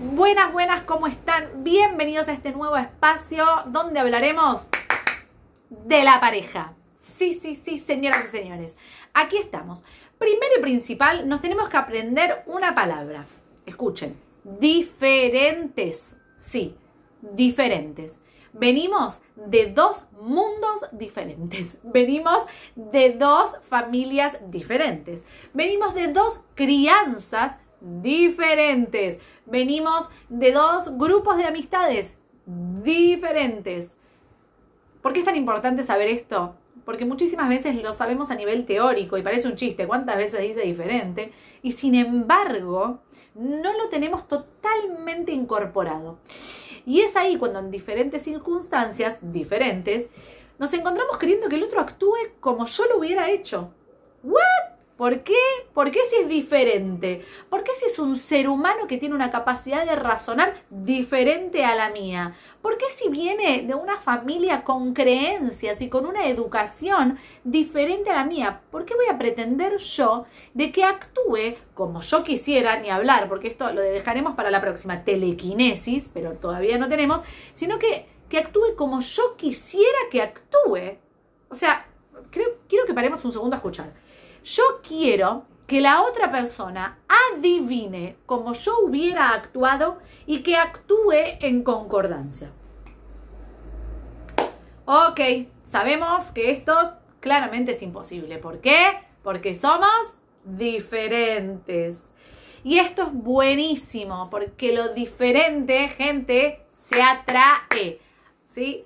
Buenas, buenas, ¿cómo están? Bienvenidos a este nuevo espacio donde hablaremos de la pareja. Sí, sí, sí, señoras y señores. Aquí estamos. Primero y principal, nos tenemos que aprender una palabra. Escuchen, diferentes. Sí, diferentes. Venimos de dos mundos diferentes. Venimos de dos familias diferentes. Venimos de dos crianzas diferentes. Venimos de dos grupos de amistades diferentes. ¿Por qué es tan importante saber esto? Porque muchísimas veces lo sabemos a nivel teórico y parece un chiste, ¿cuántas veces dice diferente? Y sin embargo, no lo tenemos totalmente incorporado. Y es ahí cuando en diferentes circunstancias diferentes nos encontramos queriendo que el otro actúe como yo lo hubiera hecho. ¿What? ¿Por qué? ¿Por qué si es diferente? ¿Por qué si es un ser humano que tiene una capacidad de razonar diferente a la mía? ¿Por qué si viene de una familia con creencias y con una educación diferente a la mía? ¿Por qué voy a pretender yo de que actúe como yo quisiera, ni hablar, porque esto lo dejaremos para la próxima telequinesis, pero todavía no tenemos, sino que, que actúe como yo quisiera que actúe? O sea, creo, quiero que paremos un segundo a escuchar. Yo quiero que la otra persona adivine como yo hubiera actuado y que actúe en concordancia. Ok, sabemos que esto claramente es imposible. ¿Por qué? Porque somos diferentes. Y esto es buenísimo, porque lo diferente, gente, se atrae.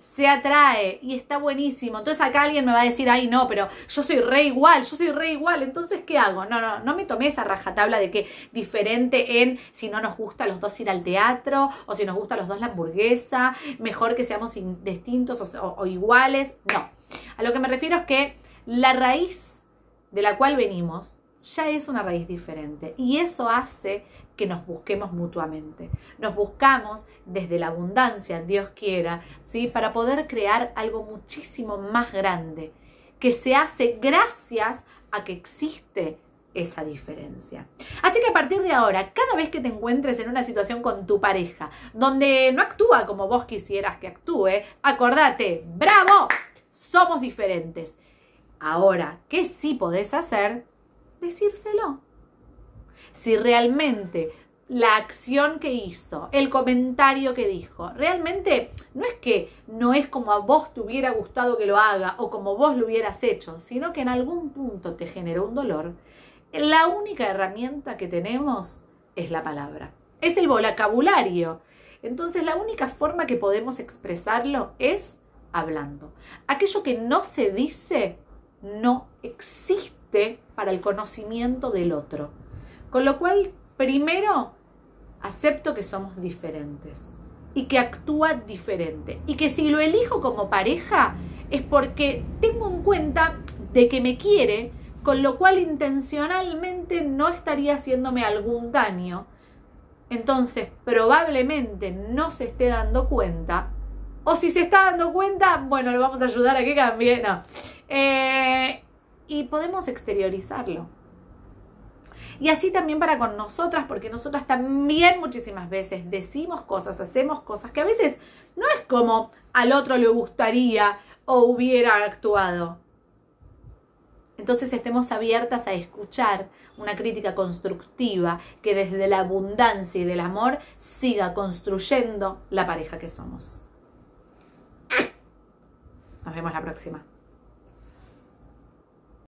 Se atrae y está buenísimo. Entonces acá alguien me va a decir, ay no, pero yo soy re igual, yo soy re igual, entonces ¿qué hago? No, no, no me tomé esa rajatabla de que diferente en si no nos gusta a los dos ir al teatro o si nos gusta a los dos la hamburguesa, mejor que seamos distintos o, o iguales. No, a lo que me refiero es que la raíz de la cual venimos ya es una raíz diferente y eso hace que nos busquemos mutuamente. Nos buscamos desde la abundancia, Dios quiera, ¿sí? para poder crear algo muchísimo más grande, que se hace gracias a que existe esa diferencia. Así que a partir de ahora, cada vez que te encuentres en una situación con tu pareja donde no actúa como vos quisieras que actúe, acordate, bravo, somos diferentes. Ahora, ¿qué sí podés hacer? Decírselo si realmente la acción que hizo, el comentario que dijo, realmente no es que no es como a vos te hubiera gustado que lo haga o como vos lo hubieras hecho, sino que en algún punto te generó un dolor, la única herramienta que tenemos es la palabra, es el vocabulario. Entonces la única forma que podemos expresarlo es hablando. Aquello que no se dice no para el conocimiento del otro. Con lo cual, primero, acepto que somos diferentes y que actúa diferente. Y que si lo elijo como pareja es porque tengo en cuenta de que me quiere, con lo cual intencionalmente no estaría haciéndome algún daño. Entonces, probablemente no se esté dando cuenta. O si se está dando cuenta, bueno, lo vamos a ayudar a que cambie. No. Eh, podemos exteriorizarlo. Y así también para con nosotras, porque nosotras también muchísimas veces decimos cosas, hacemos cosas que a veces no es como al otro le gustaría o hubiera actuado. Entonces estemos abiertas a escuchar una crítica constructiva que desde la abundancia y del amor siga construyendo la pareja que somos. Nos vemos la próxima.